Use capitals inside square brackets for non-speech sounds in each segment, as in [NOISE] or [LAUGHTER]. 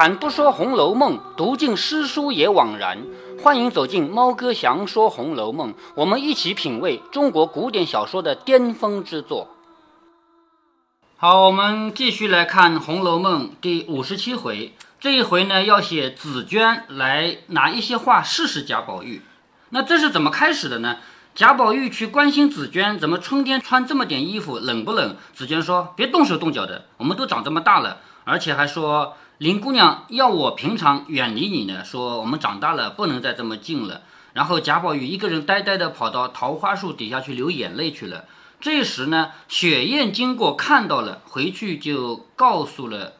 开坛不说《红楼梦》，读尽诗书也枉然。欢迎走进猫哥祥说《红楼梦》，我们一起品味中国古典小说的巅峰之作。好，我们继续来看《红楼梦》第五十七回。这一回呢，要写紫娟来拿一些话试试贾宝玉。那这是怎么开始的呢？贾宝玉去关心紫娟，怎么春天穿这么点衣服，冷不冷？紫娟说：“别动手动脚的，我们都长这么大了。”而且还说林姑娘要我平常远离你呢，说我们长大了不能再这么近了。然后贾宝玉一个人呆呆的跑到桃花树底下去流眼泪去了。这时呢，雪雁经过看到了，回去就告诉了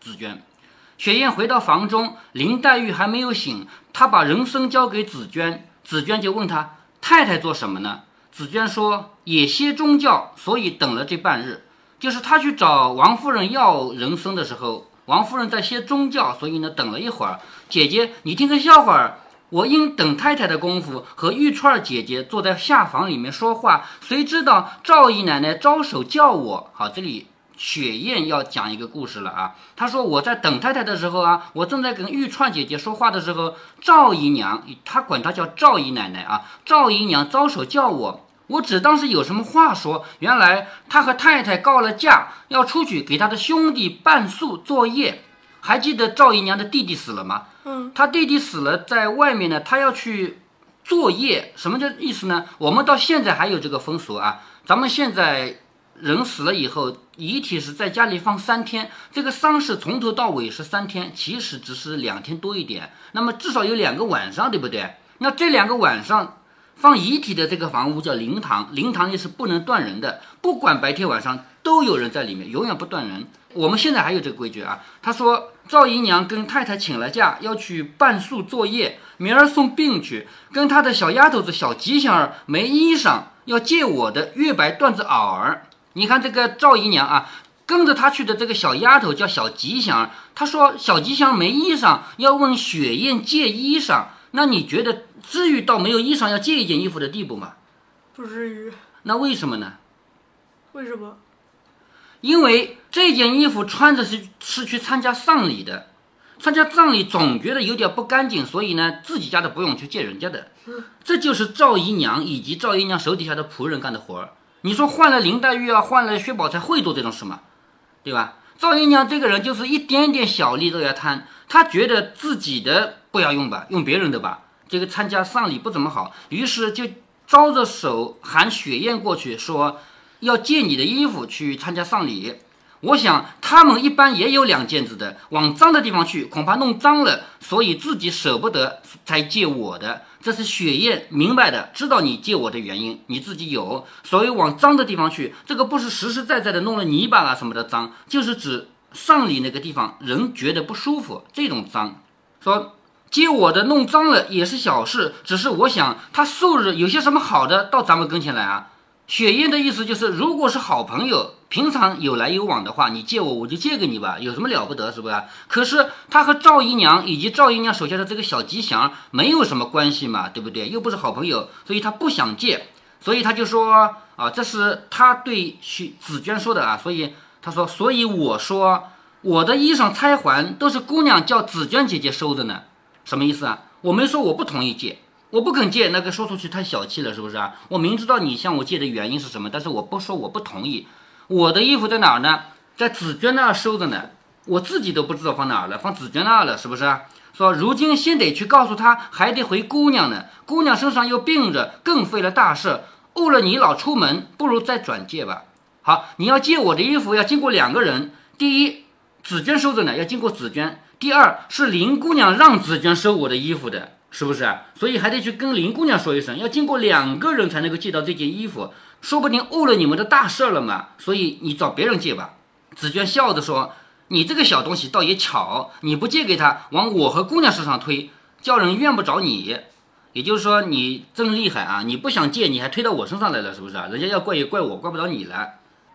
紫娟。雪雁回到房中，林黛玉还没有醒，她把人参交给紫娟，紫娟就问她。太太做什么呢？紫娟说也歇中觉，所以等了这半日。就是她去找王夫人要人参的时候，王夫人在歇中觉，所以呢等了一会儿。姐姐，你听个笑话儿。我因等太太的功夫，和玉串姐姐坐在下房里面说话，谁知道赵姨奶奶招手叫我。好，这里。雪雁要讲一个故事了啊！她说我在等太太的时候啊，我正在跟玉串姐姐说话的时候，赵姨娘，她管她叫赵姨奶奶啊，赵姨娘招手叫我，我只当是有什么话说。原来他和太太告了假，要出去给他的兄弟办宿作业。还记得赵姨娘的弟弟死了吗？嗯，他弟弟死了，在外面呢，他要去作业。什么叫意思呢？我们到现在还有这个风俗啊，咱们现在。人死了以后，遗体是在家里放三天，这个丧事从头到尾是三天，其实只是两天多一点。那么至少有两个晚上，对不对？那这两个晚上放遗体的这个房屋叫灵堂，灵堂里是不能断人的，不管白天晚上都有人在里面，永远不断人。我们现在还有这个规矩啊。他说赵姨娘跟太太请了假，要去办宿作业，明儿送病去，跟他的小丫头子小吉祥儿没衣裳，要借我的月白缎子袄儿。你看这个赵姨娘啊，跟着她去的这个小丫头叫小吉祥儿。她说小吉祥没衣裳，要问雪雁借衣裳。那你觉得至于到没有衣裳要借一件衣服的地步吗？不至于。那为什么呢？为什么？因为这件衣服穿着是是去参加丧礼的，参加葬礼总觉得有点不干净，所以呢自己家的不用去借人家的。这就是赵姨娘以及赵姨娘手底下的仆人干的活儿。你说换了林黛玉啊，换了薛宝钗会做这种事吗？对吧？赵姨娘这个人就是一点点小利都要贪，她觉得自己的不要用吧，用别人的吧。这个参加丧礼不怎么好，于是就招着手喊雪雁过去，说要借你的衣服去参加丧礼。我想他们一般也有两件子的，往脏的地方去，恐怕弄脏了，所以自己舍不得才借我的。这是雪雁明白的，知道你借我的原因，你自己有，所以往脏的地方去。这个不是实实在在的弄了泥巴啊什么的脏，就是指丧礼那个地方人觉得不舒服这种脏。说借我的弄脏了也是小事，只是我想他素日有些什么好的到咱们跟前来啊。雪雁的意思就是，如果是好朋友，平常有来有往的话，你借我，我就借给你吧，有什么了不得，是不是？可是他和赵姨娘以及赵姨娘手下的这个小吉祥没有什么关系嘛，对不对？又不是好朋友，所以他不想借，所以他就说啊，这是他对许紫娟说的啊，所以他说，所以我说我的衣裳钗环都是姑娘叫紫娟姐姐收的呢，什么意思啊？我没说我不同意借。我不肯借，那个说出去太小气了，是不是啊？我明知道你向我借的原因是什么，但是我不说我不同意。我的衣服在哪儿呢？在紫娟那儿收着呢，我自己都不知道放哪儿了，放紫娟那儿了，是不是？说如今先得去告诉她，还得回姑娘呢。姑娘身上又病着，更费了大事，误了你老出门，不如再转借吧。好，你要借我的衣服，要经过两个人。第一，紫娟收着呢，要经过紫娟；第二是林姑娘让紫娟收我的衣服的。是不是？所以还得去跟林姑娘说一声，要经过两个人才能够借到这件衣服，说不定误了你们的大事了嘛。所以你找别人借吧。紫娟笑着说：“你这个小东西倒也巧，你不借给他，往我和姑娘身上推，叫人怨不着你。也就是说，你真厉害啊！你不想借，你还推到我身上来了，是不是啊？人家要怪也怪我，怪不着你了。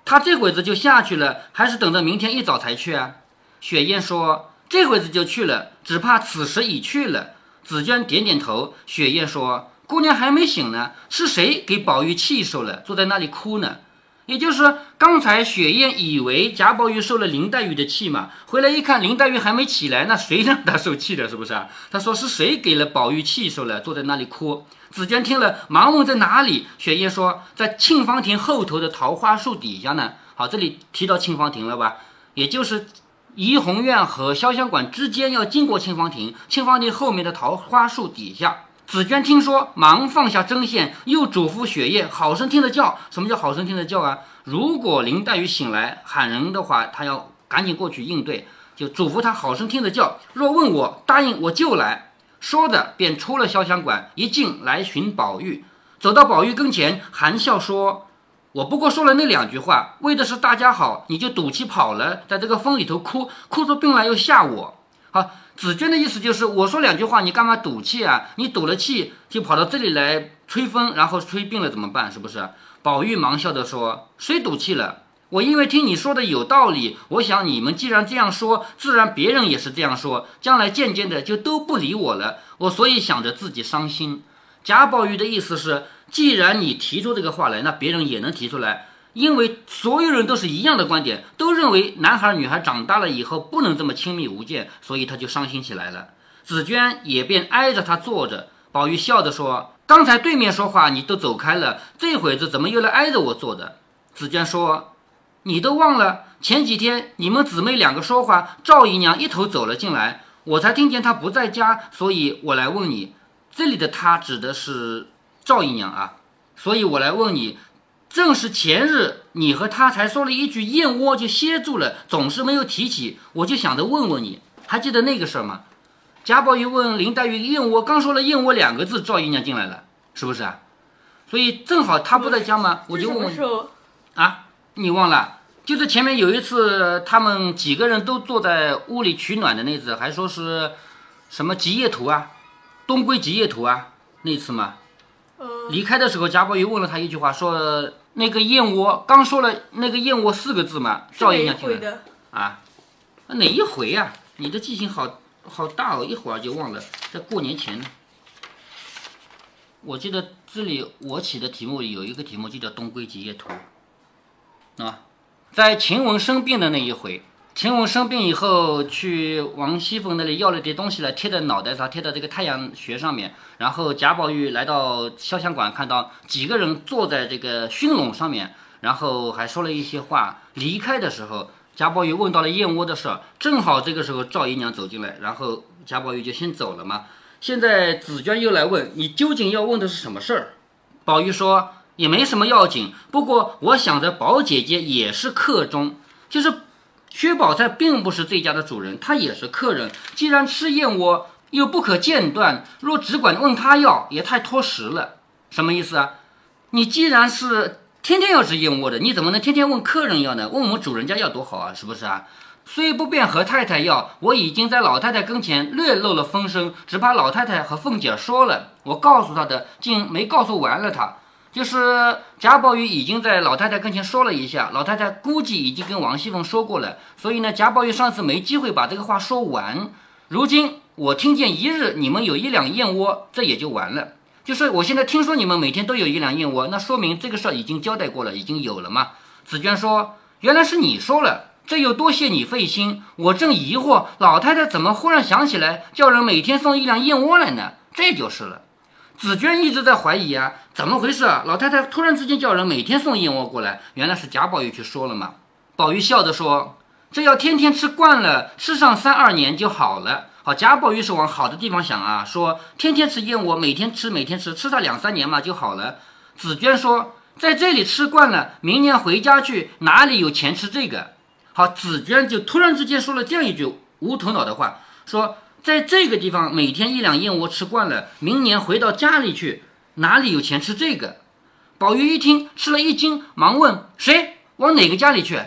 他这会子就下去了，还是等着明天一早才去啊？”雪雁说：“这会子就去了，只怕此时已去了。”紫娟点点头，雪雁说：“姑娘还没醒呢，是谁给宝玉气受了，坐在那里哭呢？”也就是说刚才雪雁以为贾宝玉受了林黛玉的气嘛，回来一看林黛玉还没起来，那谁让他受气的？是不是啊？他说是谁给了宝玉气受了，坐在那里哭。紫娟听了，忙问在哪里。雪雁说在沁芳亭后头的桃花树底下呢。好，这里提到沁芳亭了吧？也就是怡红院和潇湘馆之间要经过沁芳亭，沁芳亭后面的桃花树底下。紫娟听说，忙放下针线，又嘱咐雪雁好生听着叫。什么叫好生听着叫啊？如果林黛玉醒来喊人的话，她要赶紧过去应对，就嘱咐她好生听着叫。若问我答应，我就来。说着，便出了潇湘馆，一进来寻宝玉。走到宝玉跟前，含笑说：“我不过说了那两句话，为的是大家好，你就赌气跑了，在这个风里头哭，哭出病来又吓我。”好。紫娟的意思就是，我说两句话，你干嘛赌气啊？你赌了气就跑到这里来吹风，然后吹病了怎么办？是不是？宝玉忙笑着说：“谁赌气了？我因为听你说的有道理，我想你们既然这样说，自然别人也是这样说，将来渐渐的就都不理我了。我所以想着自己伤心。”贾宝玉的意思是，既然你提出这个话来，那别人也能提出来。因为所有人都是一样的观点，都认为男孩女孩长大了以后不能这么亲密无间，所以他就伤心起来了。紫娟也便挨着他坐着。宝玉笑着说：“刚才对面说话你都走开了，这会子怎么又来挨着我坐的？”紫娟说：“你都忘了前几天你们姊妹两个说话，赵姨娘一头走了进来，我才听见她不在家，所以我来问你。这里的他指的是赵姨娘啊，所以我来问你。”正是前日，你和他才说了一句燕窝就歇住了，总是没有提起，我就想着问问你，还记得那个事儿吗？贾宝玉问林黛玉燕窝，刚说了燕窝两个字，赵姨娘进来了，是不是啊？所以正好他不在家嘛，我就问问啊，你忘了？就是前面有一次，他们几个人都坐在屋里取暖的那次，还说是什么吉业图啊，东归吉业图啊，那次嘛。离开的时候，贾宝玉问了他一句话，说。那个燕窝刚说了那个燕窝四个字嘛，赵姨娘听了啊，哪一回呀？你的记性好好大哦，一会儿就忘了。在过年前呢，我记得这里我起的题目里有一个题目就叫《东归集业图》，啊，在晴雯生病的那一回。晴雯生病以后，去王熙凤那里要了点东西来贴在脑袋上，贴到这个太阳穴上面。然后贾宝玉来到潇湘馆，看到几个人坐在这个熏笼上面，然后还说了一些话。离开的时候，贾宝玉问到了燕窝的事儿，正好这个时候赵姨娘走进来，然后贾宝玉就先走了嘛。现在紫娟又来问你究竟要问的是什么事儿？宝玉说也没什么要紧，不过我想着宝姐姐也是客中，就是。薛宝钗并不是这家的主人，她也是客人。既然吃燕窝又不可间断，若只管问他要，也太脱实了。什么意思啊？你既然是天天要吃燕窝的，你怎么能天天问客人要呢？问我们主人家要多好啊，是不是啊？虽不便和太太要，我已经在老太太跟前略露了风声，只怕老太太和凤姐说了，我告诉她的，竟没告诉完了她。就是贾宝玉已经在老太太跟前说了一下，老太太估计已经跟王熙凤说过了，所以呢，贾宝玉上次没机会把这个话说完。如今我听见一日你们有一两燕窝，这也就完了。就是我现在听说你们每天都有一两燕窝，那说明这个事儿已经交代过了，已经有了嘛。紫娟说：“原来是你说了，这又多谢你费心。我正疑惑，老太太怎么忽然想起来叫人每天送一两燕窝来呢？这就是了。”紫娟一直在怀疑啊，怎么回事啊？老太太突然之间叫人每天送燕窝过来，原来是贾宝玉去说了嘛。宝玉笑着说：“这要天天吃惯了，吃上三二年就好了。”好，贾宝玉是往好的地方想啊，说天天吃燕窝，每天吃，每天吃，吃上两三年嘛就好了。紫娟说：“在这里吃惯了，明年回家去哪里有钱吃这个？”好，紫娟就突然之间说了这样一句无头脑的话，说。在这个地方每天一两燕窝吃惯了，明年回到家里去，哪里有钱吃这个？宝玉一听吃了一惊，忙问谁往哪个家里去？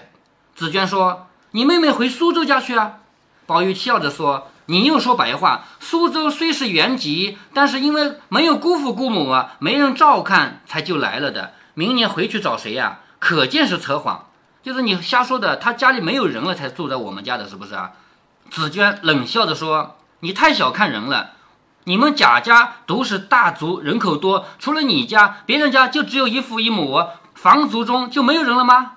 紫娟说：“你妹妹回苏州家去啊。”宝玉笑着说：“你又说白话。苏州虽是原籍，但是因为没有姑父姑母啊，没人照看，才就来了的。明年回去找谁呀？可见是扯谎，就是你瞎说的。他家里没有人了，才住在我们家的，是不是啊？”紫娟冷笑着说。你太小看人了，你们贾家都是大族，人口多，除了你家，别人家就只有一父一母，房族中就没有人了吗？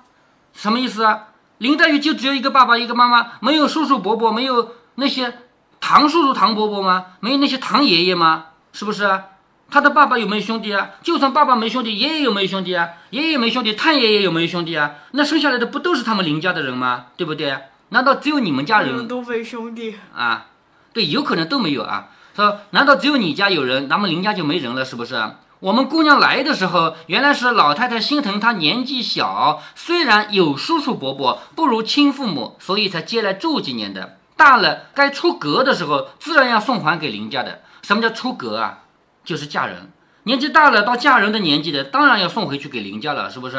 什么意思啊？林黛玉就只有一个爸爸一个妈妈，没有叔叔伯伯，没有那些堂叔叔堂伯伯吗？没有那些堂爷爷吗？是不是啊？他的爸爸有没有兄弟啊？就算爸爸没兄弟，爷爷有没有兄弟啊？爷爷没兄弟，太爷爷有没有兄弟啊？那生下来的不都是他们林家的人吗？对不对？难道只有你们家人都没兄弟？啊？对，有可能都没有啊。说难道只有你家有人，咱们林家就没人了？是不是？我们姑娘来的时候，原来是老太太心疼她年纪小，虽然有叔叔伯伯，不如亲父母，所以才接来住几年的。大了该出阁的时候，自然要送还给林家的。什么叫出阁啊？就是嫁人。年纪大了到嫁人的年纪的，当然要送回去给林家了，是不是？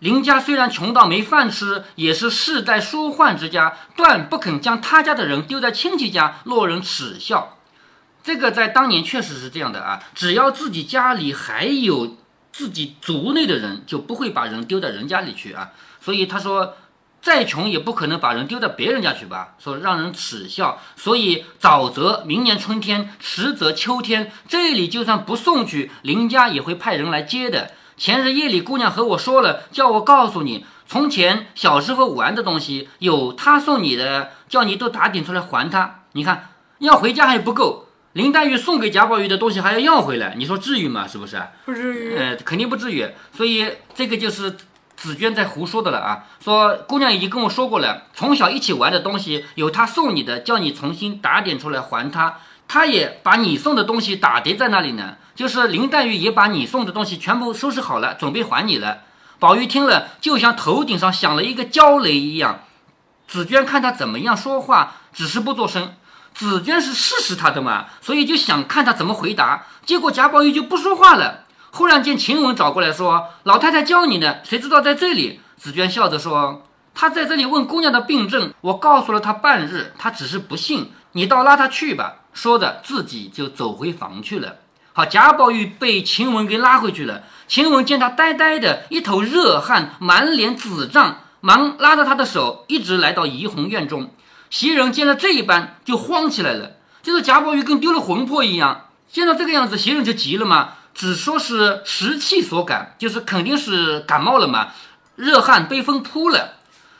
林家虽然穷到没饭吃，也是世代书宦之家，断不肯将他家的人丢在亲戚家，落人耻笑。这个在当年确实是这样的啊，只要自己家里还有自己族内的人，就不会把人丢到人家里去啊。所以他说，再穷也不可能把人丢到别人家去吧，说让人耻笑。所以早则明年春天，迟则秋天，这里就算不送去，林家也会派人来接的。前日夜里，姑娘和我说了，叫我告诉你，从前小时候玩的东西，有她送你的，叫你都打点出来还她。你看，要回家还不够。林黛玉送给贾宝玉的东西还要要回来，你说至于吗？是不是？不至于。呃，肯定不至于。所以这个就是紫娟在胡说的了啊！说姑娘已经跟我说过了，从小一起玩的东西有她送你的，叫你重新打点出来还他。他也把你送的东西打叠在那里呢。就是林黛玉也把你送的东西全部收拾好了，准备还你了。宝玉听了，就像头顶上响了一个焦雷一样。紫娟看他怎么样说话，只是不作声。紫娟是试试他的嘛，所以就想看他怎么回答。结果贾宝玉就不说话了。忽然间，晴雯找过来说：“老太太教你呢，谁知道在这里？”紫娟笑着说：“他在这里问姑娘的病症，我告诉了他半日，他只是不信。你倒拉他去吧。”说着，自己就走回房去了。好，贾宝玉被晴雯给拉回去了。晴雯见他呆呆的，一头热汗，满脸紫胀，忙拉着他的手，一直来到怡红院中。袭人见了这一般，就慌起来了，就是贾宝玉跟丢了魂魄一样。见到这个样子，袭人就急了嘛，只说是时气所感，就是肯定是感冒了嘛，热汗被风扑了。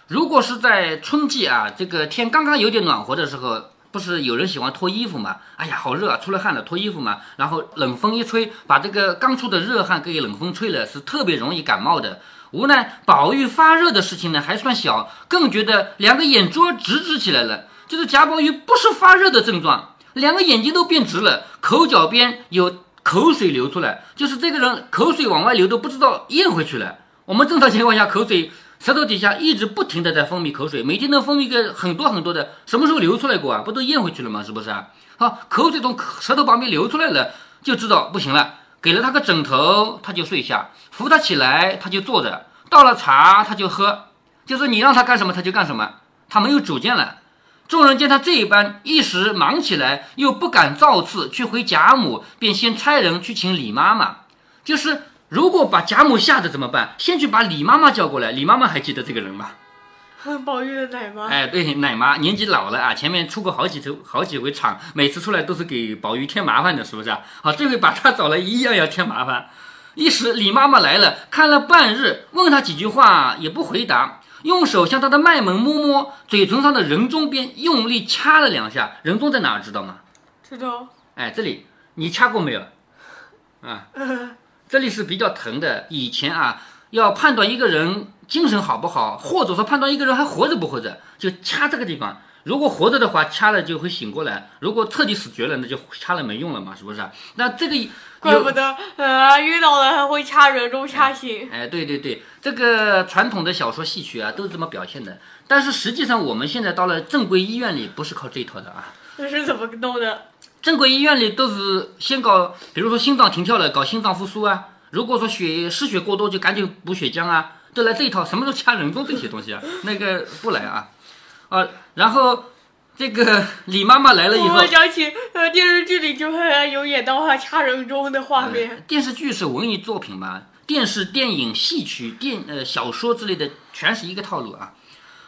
如果是在春季啊，这个天刚刚有点暖和的时候，不是有人喜欢脱衣服嘛？哎呀，好热啊，出了汗了，脱衣服嘛。然后冷风一吹，把这个刚出的热汗给冷风吹了，是特别容易感冒的。无奈宝玉发热的事情呢还算小，更觉得两个眼珠直直起来了。就是贾宝玉不是发热的症状，两个眼睛都变直了，口角边有口水流出来，就是这个人口水往外流都不知道咽回去了。我们正常情况下口水舌头底下一直不停的在分泌口水，每天都分泌个很多很多的，什么时候流出来过啊？不都咽回去了吗？是不是啊？好，口水从舌头旁边流出来了，就知道不行了。给了他个枕头，他就睡下；扶他起来，他就坐着；倒了茶，他就喝。就是你让他干什么，他就干什么，他没有主见了。众人见他这一般，一时忙起来，又不敢造次去回贾母，便先差人去请李妈妈。就是如果把贾母吓得怎么办？先去把李妈妈叫过来。李妈妈还记得这个人吗？宝玉的奶妈，哎，对，奶妈年纪老了啊，前面出过好几次、好几回场，每次出来都是给宝玉添麻烦的，是不是啊？好，这回把她找来，一样要添麻烦。一时李妈妈来了，看了半日，问她几句话也不回答，用手向她的脉门摸摸，嘴唇上的人中边用力掐了两下。人中在哪儿？知道吗？知道。哎，这里你掐过没有？啊，[LAUGHS] 这里是比较疼的。以前啊，要判断一个人。精神好不好，或者说判断一个人还活着不活着，就掐这个地方。如果活着的话，掐了就会醒过来；如果彻底死绝了，那就掐了没用了嘛，是不是？那这个怪不得呃遇到了还会掐人中掐醒。哎，对对对，这个传统的小说戏曲啊都是这么表现的。但是实际上我们现在到了正规医院里，不是靠这一套的啊。那是怎么弄的？正规医院里都是先搞，比如说心脏停跳了，搞心脏复苏啊。如果说血失血过多，就赶紧补血浆啊。都来这一套，什么时候掐人中这些东西啊？[LAUGHS] 那个不来啊，啊，然后这个 [LAUGHS] 李妈妈来了以后，我想起呃电视剧里就会有演到话掐人中的画面。电视剧是文艺作品嘛，电视、电影、戏曲、电呃小说之类的，全是一个套路啊。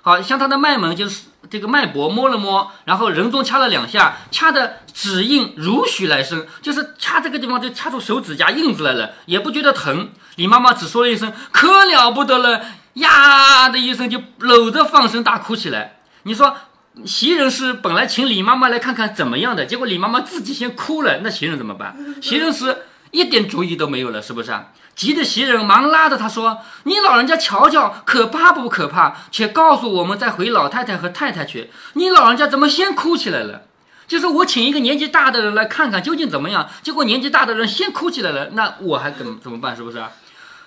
好像他的卖萌就是这个脉搏摸了摸，然后人中掐了两下，掐的指印如许来生，就是掐这个地方就掐出手指甲印子来了，也不觉得疼。李妈妈只说了一声“可了不得了”，呀的一声就搂着放声大哭起来。你说袭人是本来请李妈妈来看看怎么样的，结果李妈妈自己先哭了，那袭人怎么办？袭人是一点主意都没有了，是不是啊？急得袭人忙拉着他说：“你老人家瞧瞧，可怕不可怕？且告诉我们再回老太太和太太去。你老人家怎么先哭起来了？就是我请一个年纪大的人来看看究竟怎么样，结果年纪大的人先哭起来了，那我还怎么怎么办？是不是啊？”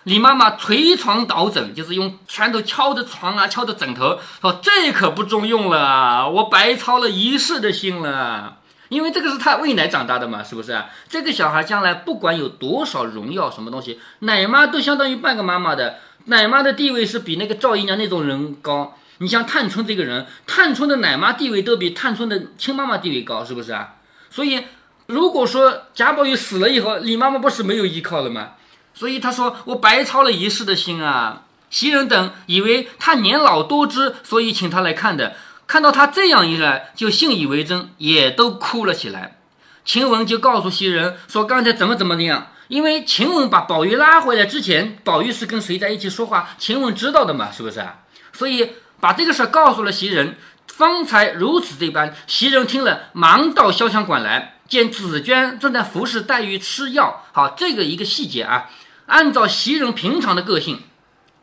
李妈妈捶床倒枕，就是用拳头敲着床啊，敲着枕头，说：“这可不中用了，我白操了一世的心了。因为这个是他喂奶长大的嘛，是不是？这个小孩将来不管有多少荣耀，什么东西，奶妈都相当于半个妈妈的。奶妈的地位是比那个赵姨娘那种人高。你像探春这个人，探春的奶妈地位都比探春的亲妈妈地位高，是不是啊？所以，如果说贾宝玉死了以后，李妈妈不是没有依靠了吗？”所以他说：“我白操了一世的心啊！”袭人等以为他年老多知，所以请他来看的。看到他这样一来，就信以为真，也都哭了起来。晴雯就告诉袭人说：“刚才怎么怎么样？因为晴雯把宝玉拉回来之前，宝玉是跟谁在一起说话，晴雯知道的嘛，是不是啊？所以把这个事告诉了袭人，方才如此这般。袭人听了，忙到潇湘馆来，见紫娟正在服侍黛玉吃药。好，这个一个细节啊。”按照袭人平常的个性，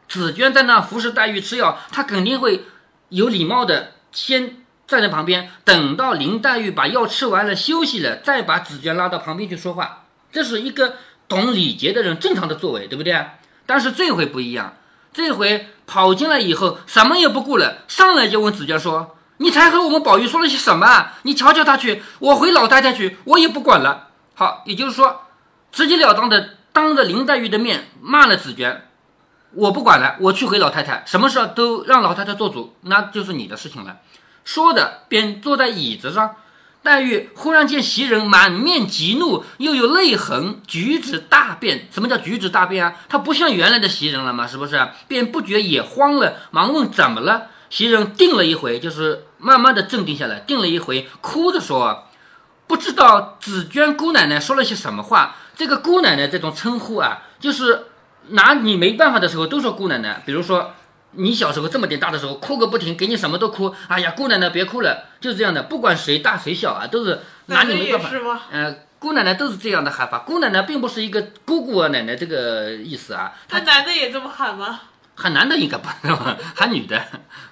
紫娟在那服侍黛玉吃药，她肯定会有礼貌的先站在旁边，等到林黛玉把药吃完了休息了，再把紫娟拉到旁边去说话。这是一个懂礼节的人正常的作为，对不对？但是这回不一样，这回跑进来以后什么也不顾了，上来就问紫娟说：“你才和我们宝玉说了些什么啊？你瞧瞧他去，我回老太太去，我也不管了。”好，也就是说，直截了当的。当着林黛玉的面骂了紫娟，我不管了，我去回老太太，什么事都让老太太做主，那就是你的事情了。说着便坐在椅子上，黛玉忽然见袭人满面急怒，又有泪痕，举止大变。什么叫举止大变啊？她不像原来的袭人了吗？是不是？便不觉也慌了，忙问怎么了。袭人定了一回，就是慢慢的镇定下来，定了一回，哭着说。不知道紫娟姑奶奶说了些什么话？这个姑奶奶这种称呼啊，就是拿你没办法的时候都说姑奶奶。比如说你小时候这么点大的时候哭个不停，给你什么都哭。哎呀，姑奶奶别哭了，就是这样的。不管谁大谁小啊，都是拿你没办法。嗯，姑奶奶都是这样的喊法。姑奶奶并不是一个姑姑啊奶奶这个意思啊。他男的也这么喊吗？喊男的应该不是吧？喊女的，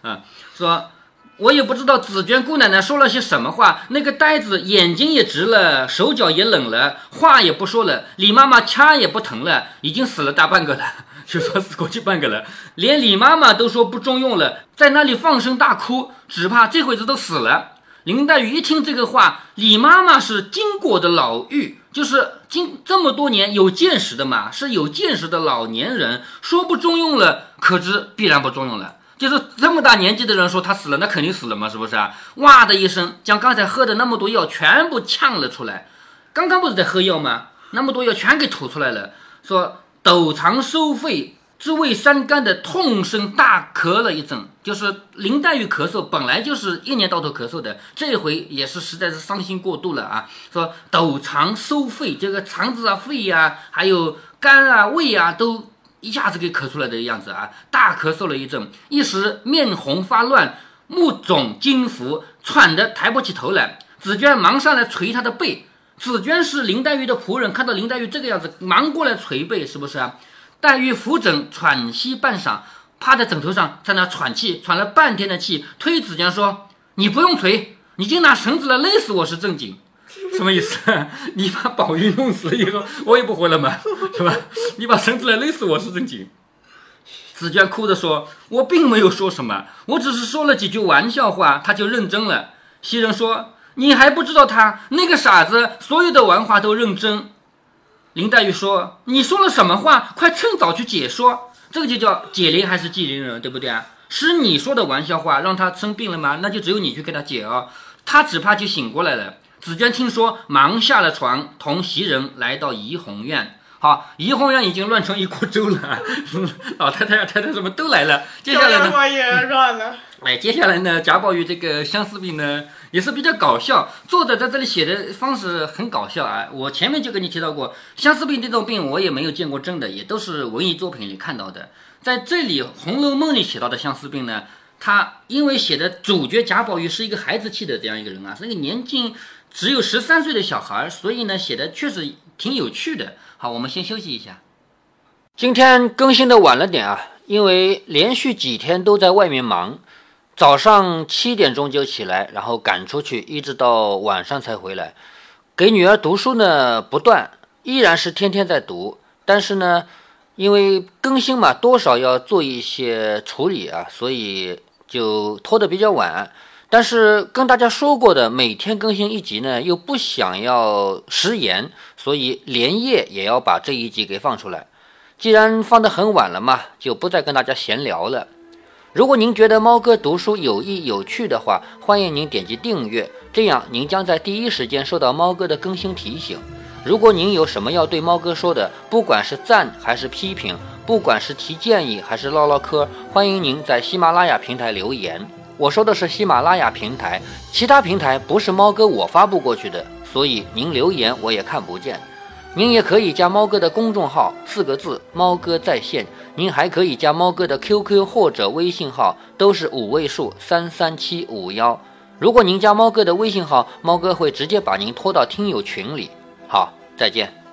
嗯，说。我也不知道紫娟姑奶奶说了些什么话，那个呆子眼睛也直了，手脚也冷了，话也不说了。李妈妈掐也不疼了，已经死了大半个了，就说死过去半个了。连李妈妈都说不中用了，在那里放声大哭，只怕这会子都死了。林黛玉一听这个话，李妈妈是经过的老妪，就是经这么多年有见识的嘛，是有见识的老年人，说不中用了，可知必然不中用了。就是这么大年纪的人说他死了，那肯定死了嘛，是不是啊？哇的一声，将刚才喝的那么多药全部呛了出来。刚刚不是在喝药吗？那么多药全给吐出来了。说抖肠收肺，之胃伤肝的痛声大咳了一阵。就是林黛玉咳嗽，本来就是一年到头咳嗽的，这回也是实在是伤心过度了啊。说抖肠收肺，这个肠子啊、肺呀，还有肝啊、胃啊都。一下子给咳出来的样子啊，大咳嗽了一阵，一时面红发乱，目肿惊浮，喘得抬不起头来。紫娟忙上来捶他的背。紫娟是林黛玉的仆人，看到林黛玉这个样子，忙过来捶背，是不是啊？黛玉扶枕喘息半晌，趴在枕头上，在那喘气，喘了半天的气，推紫娟说：“你不用捶，你就拿绳子来勒死我是正经。”什么意思？你把宝玉弄死了以后，我也不活了吗？是吧？你把绳子来勒死我是正经。紫娟哭着说：“我并没有说什么，我只是说了几句玩笑话，他就认真了。”袭人说：“你还不知道他那个傻子，所有的玩话都认真。”林黛玉说：“你说了什么话？快趁早去解说。这个就叫解铃还是系铃人，对不对啊？是你说的玩笑话让他生病了吗？那就只有你去给他解哦。他只怕就醒过来了。”紫娟听说，忙下了床，同袭人来到怡红院。好，怡红院已经乱成一锅粥了，[LAUGHS] 老太太、太太什么都来了。接下来呢？我也乱了。哎，接下来呢？贾宝玉这个相思病呢，也是比较搞笑。作者在这里写的方式很搞笑啊！我前面就跟你提到过，相思病这种病我也没有见过真的，也都是文艺作品里看到的。在这里，《红楼梦》里写到的相思病呢，他因为写的主角贾宝玉是一个孩子气的这样一个人啊，是一个年近只有十三岁的小孩，所以呢，写的确实挺有趣的。好，我们先休息一下。今天更新的晚了点啊，因为连续几天都在外面忙。早上七点钟就起来，然后赶出去，一直到晚上才回来。给女儿读书呢，不断，依然是天天在读。但是呢，因为更新嘛，多少要做一些处理啊，所以就拖得比较晚。但是跟大家说过的，每天更新一集呢，又不想要食言，所以连夜也要把这一集给放出来。既然放得很晚了嘛，就不再跟大家闲聊了。如果您觉得猫哥读书有益有趣的话，欢迎您点击订阅，这样您将在第一时间收到猫哥的更新提醒。如果您有什么要对猫哥说的，不管是赞还是批评，不管是提建议还是唠唠嗑，欢迎您在喜马拉雅平台留言。我说的是喜马拉雅平台，其他平台不是猫哥我发布过去的，所以您留言我也看不见。您也可以加猫哥的公众号，四个字“猫哥在线”。您还可以加猫哥的 QQ 或者微信号，都是五位数三三七五幺。如果您加猫哥的微信号，猫哥会直接把您拖到听友群里。好，再见。